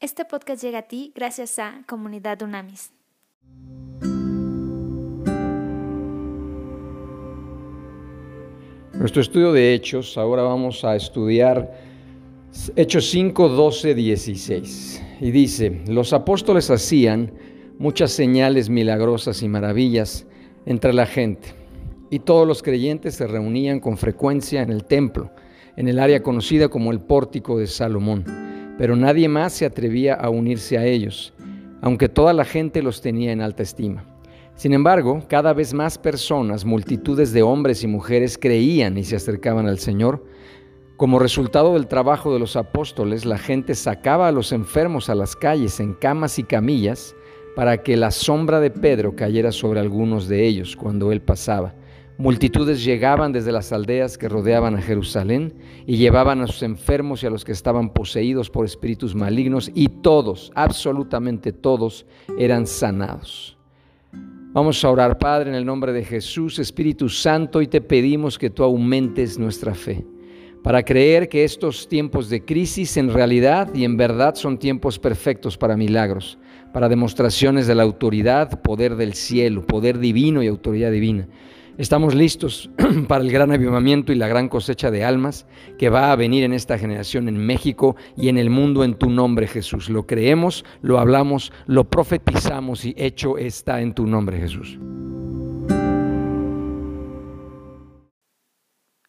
Este podcast llega a ti gracias a Comunidad Unamis. Nuestro estudio de Hechos, ahora vamos a estudiar Hechos 5, 12, 16. Y dice, los apóstoles hacían muchas señales milagrosas y maravillas entre la gente, y todos los creyentes se reunían con frecuencia en el templo, en el área conocida como el pórtico de Salomón pero nadie más se atrevía a unirse a ellos, aunque toda la gente los tenía en alta estima. Sin embargo, cada vez más personas, multitudes de hombres y mujeres creían y se acercaban al Señor. Como resultado del trabajo de los apóstoles, la gente sacaba a los enfermos a las calles en camas y camillas para que la sombra de Pedro cayera sobre algunos de ellos cuando él pasaba. Multitudes llegaban desde las aldeas que rodeaban a Jerusalén y llevaban a sus enfermos y a los que estaban poseídos por espíritus malignos y todos, absolutamente todos, eran sanados. Vamos a orar, Padre, en el nombre de Jesús, Espíritu Santo, y te pedimos que tú aumentes nuestra fe para creer que estos tiempos de crisis en realidad y en verdad son tiempos perfectos para milagros, para demostraciones de la autoridad, poder del cielo, poder divino y autoridad divina. Estamos listos para el gran avivamiento y la gran cosecha de almas que va a venir en esta generación en México y en el mundo en tu nombre, Jesús. Lo creemos, lo hablamos, lo profetizamos y hecho está en tu nombre, Jesús.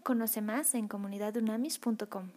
Conoce más en comunidadunamis.com.